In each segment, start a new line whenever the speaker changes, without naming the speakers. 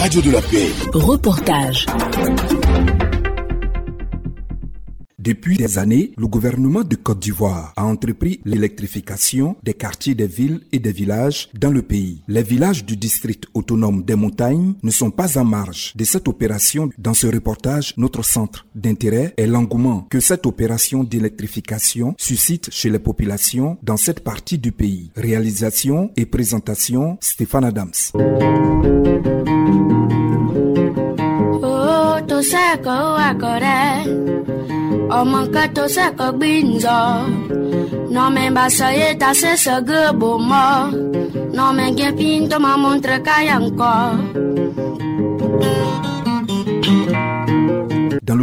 Radio de la paix.
Reportage.
Depuis des années, le gouvernement de Côte d'Ivoire a entrepris l'électrification des quartiers des villes et des villages dans le pays. Les villages du district autonome des montagnes ne sont pas en marge de cette opération. Dans ce reportage, notre centre d'intérêt est l'engouement que cette opération d'électrification suscite chez les populations dans cette partie du pays. Réalisation et présentation, Stéphane Adams.
toseko akore ọmọ nǹkan toseko gbìnzọ nọmẹ basaye tasẹsẹ gbogbo mọ nọmẹ gẹpin tó máa mọ ntẹrẹ káyà ńkọ.
thank you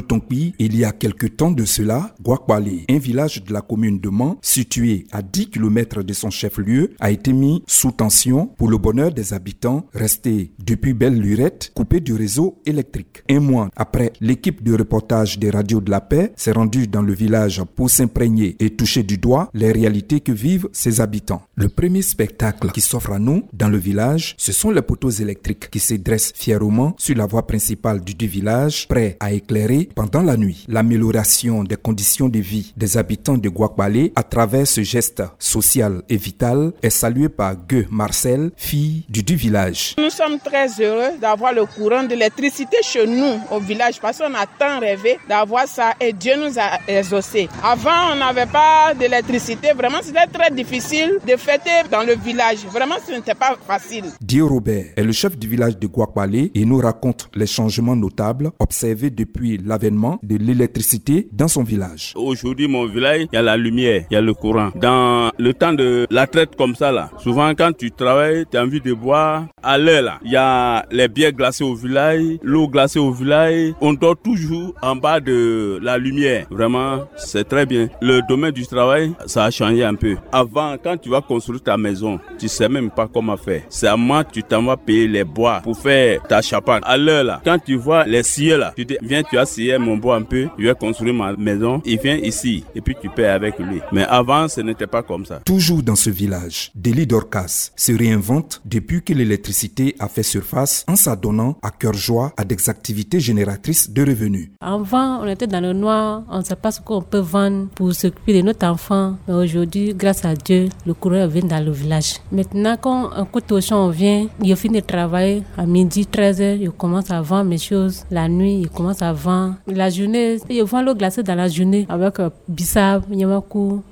Tongpi, il y a quelque temps de cela, Guakwale, un village de la commune de Man, situé à 10 km de son chef-lieu, a été mis sous tension pour le bonheur des habitants restés depuis belle lurette coupés du réseau électrique. Un mois après, l'équipe de reportage des radios de la paix s'est rendue dans le village pour s'imprégner et toucher du doigt les réalités que vivent ses habitants. Le premier spectacle qui s'offre à nous dans le village, ce sont les poteaux électriques qui se dressent fièrement sur la voie principale du village, prêts à éclairer pendant la nuit. L'amélioration des conditions de vie des habitants de Guakwale à travers ce geste social et vital est salué par Gueux Marcel, fille du, du village.
Nous sommes très heureux d'avoir le courant d'électricité chez nous au village parce qu'on a tant rêvé d'avoir ça et Dieu nous a exaucé. Avant, on n'avait pas d'électricité. Vraiment, c'était très difficile de fêter dans le village. Vraiment, ce n'était pas facile.
Dieu Robert est le chef du village de Guakwale et nous raconte les changements notables observés depuis de l'électricité dans son village.
Aujourd'hui, mon village, il y a la lumière, il y a le courant. Dans le temps de la traite comme ça, là, souvent quand tu travailles, tu as envie de boire. À l'heure, là, il y a les bières glacées au village, l'eau glacée au village. On dort toujours en bas de la lumière. Vraiment, c'est très bien. Le domaine du travail, ça a changé un peu. Avant, quand tu vas construire ta maison, tu sais même pas comment faire. C'est à moi, tu t'en vas payer les bois pour faire ta chapane. À l'heure, là, quand tu vois les cieux, là, tu dis, viens, tu as scié mon bois un peu, je vais construire ma maison. Il vient ici et puis tu paies avec lui. Mais avant, ce n'était pas comme ça.
Toujours dans ce village, Deli Dorcas se réinvente depuis que l'électricité a fait surface en s'adonnant à cœur joie à des activités génératrices de revenus.
Avant, on était dans le noir, on ne sait pas ce qu'on peut vendre pour s'occuper de notre enfant. Mais aujourd'hui, grâce à Dieu, le courant vient dans le village. Maintenant, quand un coup de champ vient, il finit de travailler à midi, 13h, il commence à vendre mes choses. La nuit, il commence à vendre. La journée, il vend l'eau glacée dans la journée avec euh, bissap,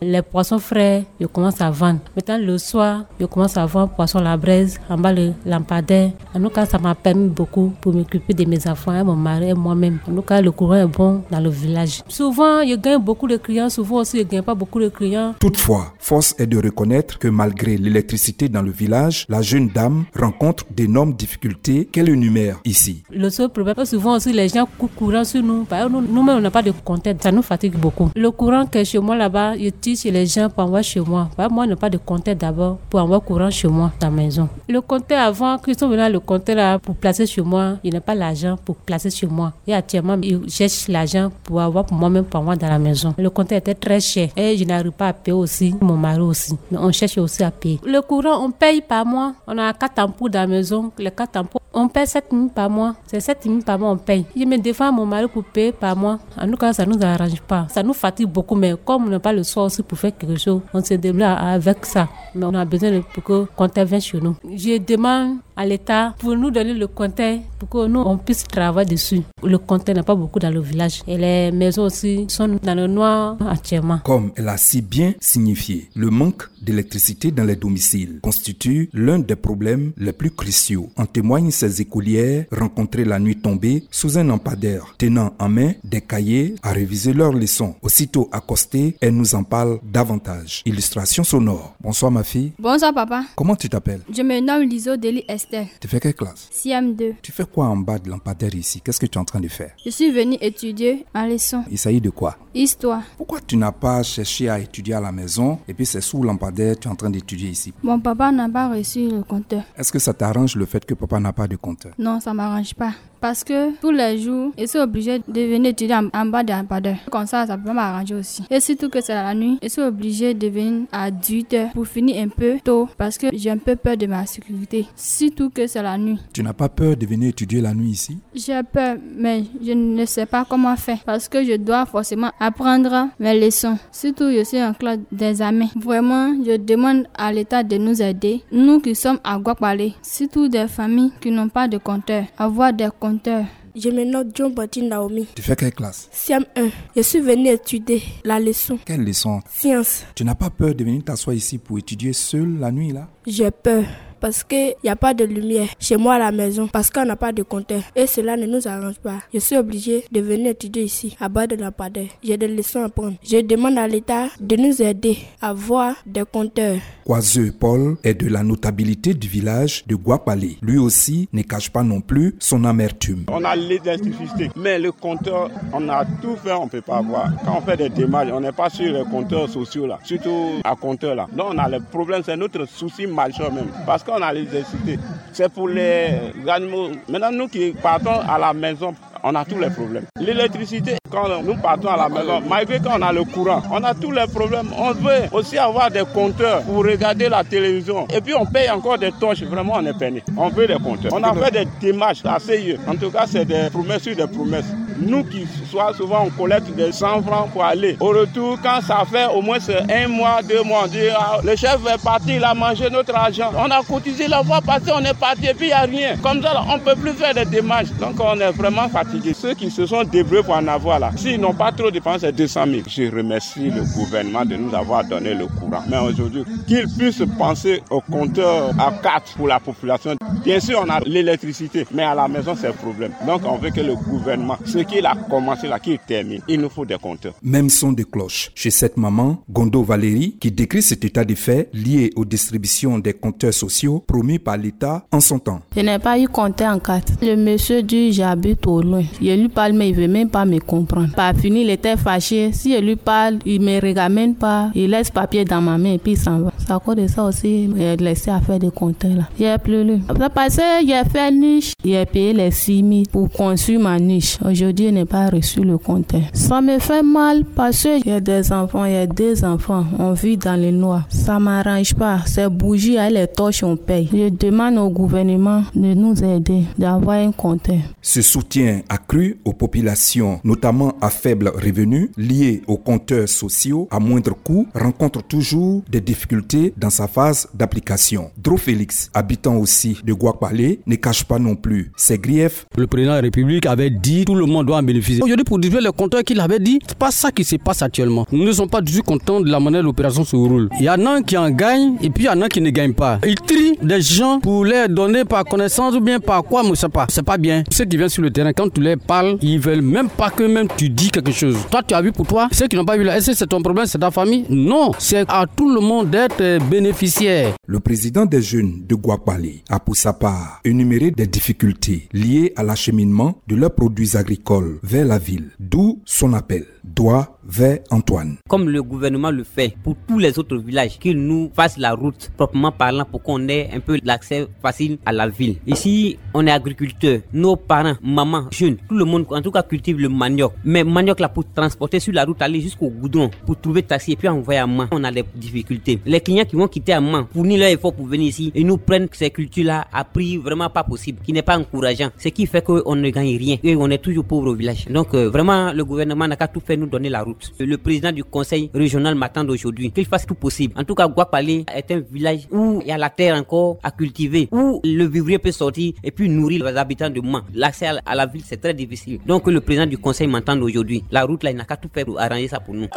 les poissons frais, il commence à vendre. Maintenant, le soir, il commence à vendre poisson à la braise, en bas le lampadaire. En tout cas, ça m'a permis beaucoup pour m'occuper de mes enfants, et mon mari et moi-même. En tout cas, le courant est bon dans le village. Souvent, je gagne beaucoup de clients, souvent aussi, je gagne pas beaucoup de clients.
Toutefois, force est de reconnaître que malgré l'électricité dans le village, la jeune dame rencontre d'énormes difficultés qu'elle énumère ici.
Le seul problème, souvent aussi, les gens courant sur exemple, nous, nous-mêmes, on n'a pas de compteur, ça nous fatigue beaucoup. Le courant qui est chez moi là-bas, je tire chez les gens pour envoyer chez moi. Exemple, moi, je n'ai pas de compteur d'abord pour envoyer courant chez moi, dans la maison. Le compteur avant, sont venus le compteur là pour placer chez moi, il n'a pas l'argent pour placer chez moi. Et actuellement, il cherche l'argent pour avoir pour moi-même, pour moi dans la maison. Le compteur était très cher et je n'arrive pas à payer aussi, mon mari aussi. On cherche aussi à payer. Le courant, on paye par mois. On a quatre ampoules dans la maison. Les quatre ampoules, on paye 7 000 par mois. C'est 7 000 par mois, on paye. Je me défends mon mari par mois. En tout cas, ça nous arrange pas. Ça nous fatigue beaucoup, mais comme on n'a pas le soir aussi pour faire quelque chose, on se débrouille avec ça. Mais on a besoin de, pour que le compteur vienne chez nous. Je demande à l'État pour nous donner le compteur pour que nous, on puisse travailler dessus. Le compteur n'a pas beaucoup dans le village. Et les maisons aussi sont dans le noir actuellement.
Comme elle a si bien signifié, le manque d'électricité dans les domiciles constitue l'un des problèmes les plus cruciaux. En témoignent ces écolières rencontrées la nuit tombée sous un lampadaire, tenant en main des cahiers à réviser leurs leçons. Aussitôt accostée, elle nous en parle davantage. Illustration sonore. Bonsoir ma fille.
Bonsoir papa.
Comment tu t'appelles?
Je me nomme Liso Deli Esther.
Tu fais quelle classe?
CM2.
Tu fais quoi en bas de lampadaire ici? Qu'est-ce que tu es en train de faire?
Je suis venu étudier ma leçon.
Il s'agit de quoi?
Histoire.
Pourquoi tu n'as pas cherché à étudier à la maison et puis c'est sous lampadaire, tu es en train d'étudier ici?
Mon papa n'a pas reçu le compteur.
Est-ce que ça t'arrange le fait que papa n'a pas de compteur?
Non, ça m'arrange pas. Parce que tous les jours, je suis obligé de venir étudier en, en bas d'un lampadaire. Comme ça, ça peut m'arranger aussi. Et surtout que c'est la nuit, je suis obligé de venir à 18 heures pour finir un peu tôt parce que j'ai un peu peur de ma sécurité. Surtout que c'est la nuit.
Tu n'as pas peur de venir étudier la nuit ici?
J'ai peur, mais je ne sais pas comment faire parce que je dois forcément apprendre mes leçons. Surtout, je suis en classe d'examen. Vraiment, je demande à l'État de nous aider. Nous qui sommes à Guapale, surtout des familles qui n'ont pas de compteur, avoir des compteurs.
Je me nomme John Bati Naomi.
Tu fais quelle classe?
Siam 1. Je suis venu étudier la leçon
Quelle leçon?
Science.
Tu n'as pas peur de venir t'asseoir ici pour étudier seul la nuit là?
J'ai peur parce qu'il n'y a pas de lumière chez moi à la maison parce qu'on n'a pas de compteur et cela ne nous arrange pas. Je suis obligé de venir étudier ici à bas de la padère. J'ai des leçons à prendre. Je demande à l'État de nous aider à voir des compteurs.
Kwazeux Paul est de la notabilité du village de Guapale. Lui aussi ne cache pas non plus son amertume.
On a l'électricité, mais le compteur, on a tout fait, on ne peut pas voir. Quand on fait des démarches, on n'est pas sur les compteurs sociaux là, surtout à compteur là. Donc on a le problème, c'est notre souci majeur même, parce qu'on a l'électricité. C'est pour les animaux. Maintenant, nous qui partons à la maison, on a tous les problèmes. L'électricité, quand nous partons à la maison, malgré qu'on a le courant, on a tous les problèmes. On veut aussi avoir des compteurs pour regarder la télévision. Et puis on paye encore des torches, vraiment on est peiné. On veut des compteurs. On a fait des démarches assez En tout cas, c'est des promesses sur des promesses. Nous qui soit souvent on collecte des 100 francs pour aller. Au retour, quand ça fait au moins un mois, deux mois, on dit ah, le chef est parti, il a mangé notre argent. On a cotisé la voie passée, on est parti et puis il n'y a rien. Comme ça, on ne peut plus faire des démarches. Donc on est vraiment fatigué. Ceux qui se sont débrouillés pour en avoir là, s'ils n'ont pas trop dépensé 200 000, je remercie le gouvernement de nous avoir donné le courant. Mais aujourd'hui, qu'ils puissent penser au compteur à 4 pour la population. Bien sûr, on a l'électricité, mais à la maison, c'est le problème. Donc on veut que le gouvernement, qu'il a commencé là, qu'il termine, il nous faut des compteurs.
Même son de cloche chez cette maman, Gondo Valérie, qui décrit cet état de fait lié aux distributions des compteurs sociaux promis par l'État en son temps.
Je n'ai pas eu compteur en 4. Le monsieur dit j'habite au loin. Je lui parle mais il veut même pas me comprendre. Par fini, il était fâché. Si je lui parle, il me regarde pas. Il laisse papier dans ma main et puis il s'en va. C'est à cause de ça aussi, il a laissé à faire des compteurs là. J'ai pleuré. C'est parce que j'ai fait niche. J'ai payé les 6 000 pour construire ma niche. Aujourd'hui, je n'ai pas reçu le compteur. Ça me fait mal parce que j'ai des enfants, il y a deux enfants. On vit dans le noir. Ça m'arrange pas. C'est bougies, et les torches, on paye. Je demande au gouvernement de nous aider, d'avoir un compteur.
Ce soutien accru aux populations, notamment à faible revenu, lié aux compteurs sociaux à moindre coût, rencontre toujours des difficultés dans sa phase d'application. Dro Félix, habitant aussi de Guapale, ne cache pas non plus ses griefs.
Le président de la République avait dit tout le monde doit en bénéficier. Aujourd'hui, pour distribuer le compteur qu'il avait dit, c'est pas ça qui se passe actuellement. Nous ne sommes pas du tout contents de la manière dont l'opération se roule. Il y en a qui en gagnent et puis il y en a qui ne gagnent pas. Ils trient des gens pour les donner par connaissance ou bien par quoi, mais c'est pas. C'est pas bien. Ceux qui viennent sur le terrain, quand tu les parles, ils veulent même pas que même tu dis quelque chose. Toi, tu as vu pour toi. Ceux qui n'ont pas vu là, est-ce que c'est ton problème, c'est ta famille? Non, c'est à tout le monde d'être euh, bénéficiaire.
Le président des jeunes de Guapale a pour sa part énuméré des difficultés liées à l'acheminement de leurs produits agricoles vers la ville, d'où son appel. Doigt vers Antoine.
Comme le gouvernement le fait pour tous les autres villages, qu'il nous fasse la route proprement parlant pour qu'on ait un peu l'accès facile à la ville. Ici, on est agriculteurs, nos parents, maman, jeunes, tout le monde en tout cas cultive le manioc. Mais manioc là pour transporter sur la route, aller jusqu'au goudron, pour trouver taxi et puis envoyer à main, on a des difficultés. Les clients qui vont quitter à main, fournir leur effort pour venir ici, et nous prennent ces cultures là à prix vraiment pas possible, qui n'est pas encourageant. Ce qui fait qu'on ne gagne rien et on est toujours pauvre au village. Donc euh, vraiment, le gouvernement n'a qu'à tout faire nous donner la route. Le président du conseil régional m'attend aujourd'hui qu'il fasse tout possible. En tout cas, Guapale est un village où il y a la terre encore à cultiver, où le vivrier peut sortir et puis nourrir les habitants de Mans. L'accès à la ville, c'est très difficile. Donc le président du conseil m'entend aujourd'hui. La route là, il n'a qu'à tout faire pour arranger ça pour nous.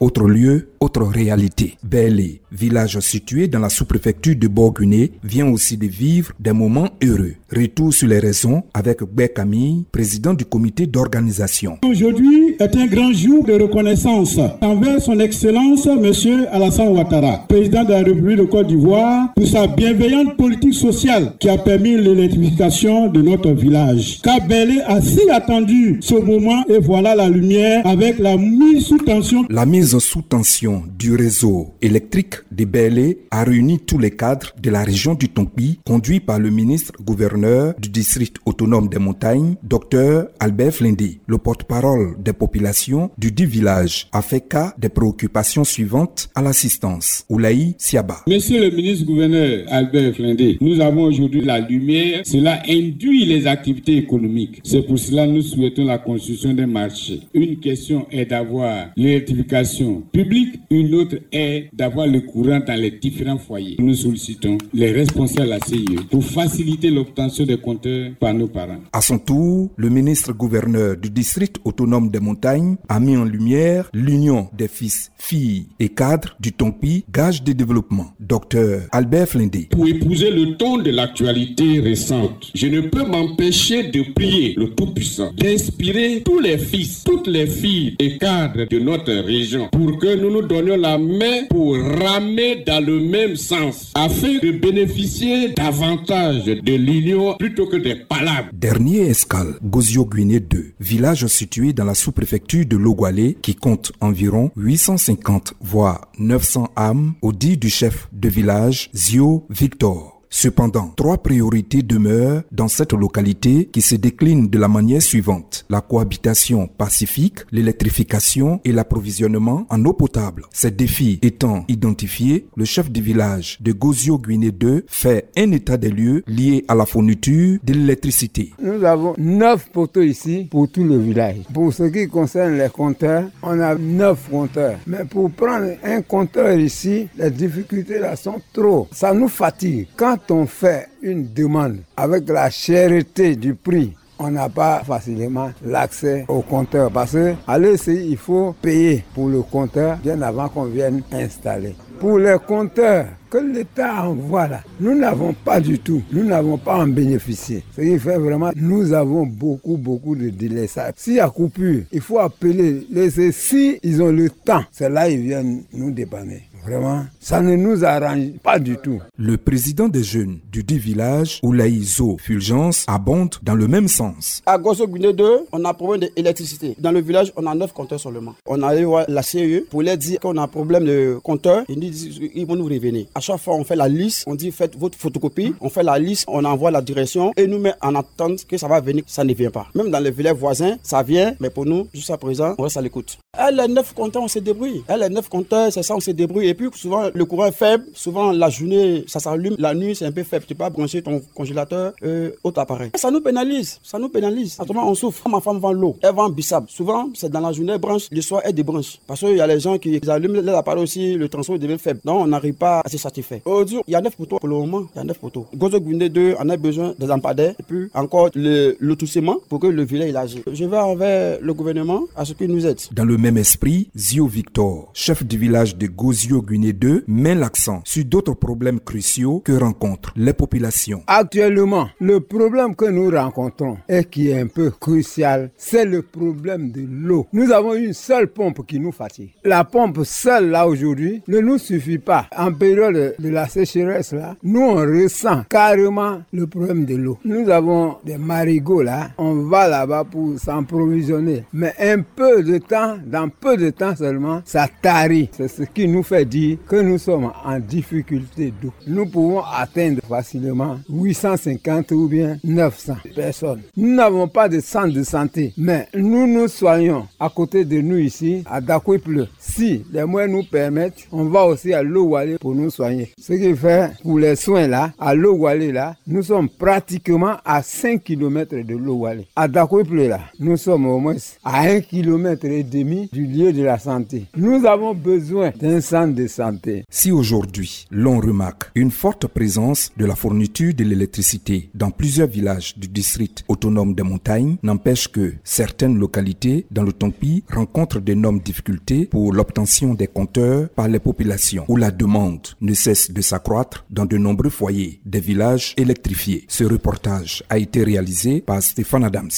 Autre lieu, autre réalité. Bélé, village situé dans la sous-préfecture de Borguné, vient aussi de vivre des moments heureux. Retour sur les raisons avec Bé Camille, président du comité d'organisation.
Aujourd'hui est un grand jour de reconnaissance envers son Excellence M. Alassane Ouattara, président de la République de Côte d'Ivoire, pour sa bienveillante politique sociale qui a permis l'électrification de notre village. Car Bélé a si attendu ce moment et voilà la lumière avec la mise sous tension.
La mise sous tension du réseau électrique de Bélé a réuni tous les cadres de la région du Tonpi, conduit par le ministre gouverneur du district autonome des montagnes, Dr Albert Flindy. Le porte-parole des populations du dit village a fait cas des préoccupations suivantes à l'assistance. Oulaï Siaba.
Monsieur le ministre gouverneur Albert Flindy, nous avons aujourd'hui la lumière. Cela induit les activités économiques. C'est pour cela que nous souhaitons la construction d'un marché. Une question est d'avoir l'électrification publique, une autre est d'avoir le courant dans les différents foyers. Nous sollicitons les responsables la CIE pour faciliter l'obtention des compteurs par nos parents.
À son tour, le ministre gouverneur du district autonome des montagnes a mis en lumière l'union des fils, filles et cadres du Tonpi, gage de développement. Docteur Albert Flindé.
Pour épouser le ton de l'actualité récente, je ne peux m'empêcher de prier le Tout-Puissant d'inspirer tous les fils, toutes les filles et cadres de notre région pour que nous nous donnions la main pour ramer dans le même sens afin de bénéficier davantage de l'union plutôt que des palabres.
Dernier escale, Gozio Guiné 2, village situé dans la sous-préfecture de Logwalé qui compte environ 850 voire 900 âmes au dit du chef de village Zio Victor. Cependant, trois priorités demeurent dans cette localité qui se déclinent de la manière suivante. La cohabitation pacifique, l'électrification et l'approvisionnement en eau potable. Ces défis étant identifiés, le chef du village de Gozio Guinée 2 fait un état des lieux lié à la fourniture de l'électricité.
Nous avons neuf poteaux ici pour tout le village. Pour ce qui concerne les compteurs, on a neuf compteurs. Mais pour prendre un compteur ici, les difficultés là sont trop. Ça nous fatigue. On fait une demande avec la cherté du prix, on n'a pas facilement l'accès au compteur parce que à il faut payer pour le compteur bien avant qu'on vienne installer. Pour les compteurs que l'État envoie là, nous n'avons pas du tout, nous n'avons pas en bénéficié. Ce qui fait vraiment, nous avons beaucoup, beaucoup de délais. S'il y a coupure, il faut appeler les si ils ont le temps, c'est là ils viennent nous dépanner. Vraiment, ça ne nous arrange pas du tout.
Le président des jeunes du dit village, Oulaïzo Fulgence, abonde dans le même sens.
À Gosso 2, on a problème d'électricité. Dans le village, on a 9 compteurs seulement. On a allé voir la CE pour leur dire qu'on a un problème de compteur. Ils disent ils vont nous revenir. À chaque fois, on fait la liste, on dit faites votre photocopie, on fait la liste, on envoie la direction et nous met en attente que ça va venir. Ça ne vient pas. Même dans les villages voisins, ça vient, mais pour nous, jusqu'à présent, on reste à l'écoute. Elle, les 9 compteurs, on se débrouille. Elle, les 9 compteurs, c'est ça, on se débrouille. Et puis souvent le courant est faible, souvent la journée ça s'allume, la nuit c'est un peu faible. Tu peux pas brancher ton congélateur, euh, autre appareil. Ça nous pénalise, ça nous pénalise. Autrement on souffre. Ma femme vend l'eau, elle vend bissap. Souvent c'est dans la journée elle branche, le soir elle débranche. Parce qu'il y a les gens qui allument les appareils aussi, le transport devient faible. Donc on n'arrive pas à se satisfaire. Aujourd'hui il y a 9 poteaux pour le moment, il y a 9 poteaux. Gozo Gwinde 2 on a besoin des lampadaires et puis encore le lotissement pour que le village agisse. Je vais envers le gouvernement à ce qu'il nous aide.
Le même esprit, Zio Victor, chef du village de Gozio Guinée 2, met l'accent sur d'autres problèmes cruciaux que rencontrent les populations.
Actuellement, le problème que nous rencontrons et qui est un peu crucial, c'est le problème de l'eau. Nous avons une seule pompe qui nous fatigue. La pompe seule là aujourd'hui ne nous suffit pas. En période de la sécheresse là, nous on ressent carrément le problème de l'eau. Nous avons des marigots là, on va là-bas pour s'approvisionner. Mais un peu de temps, dans peu de temps seulement, ça tarit. C'est ce qui nous fait dire que nous sommes en difficulté d'eau. Nous pouvons atteindre facilement 850 ou bien 900 personnes. Nous n'avons pas de centre de santé, mais nous nous soignons à côté de nous ici, à Dakwiple. Si les moyens nous permettent, on va aussi à Lowale pour nous soigner. Ce qui fait pour les soins là, à Lowale là, nous sommes pratiquement à 5 km de Lowale. À Dakwiple là, nous sommes au moins à 1 km et demi du lieu de la santé. Nous avons besoin d'un centre de santé.
Si aujourd'hui l'on remarque une forte présence de la fourniture de l'électricité dans plusieurs villages du district autonome des montagnes, n'empêche que certaines localités dans le Tompi rencontrent d'énormes difficultés pour l'obtention des compteurs par les populations, où la demande ne cesse de s'accroître dans de nombreux foyers des villages électrifiés. Ce reportage a été réalisé par Stéphane Adams.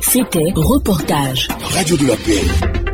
C'était Reportage.
Radio de la paix.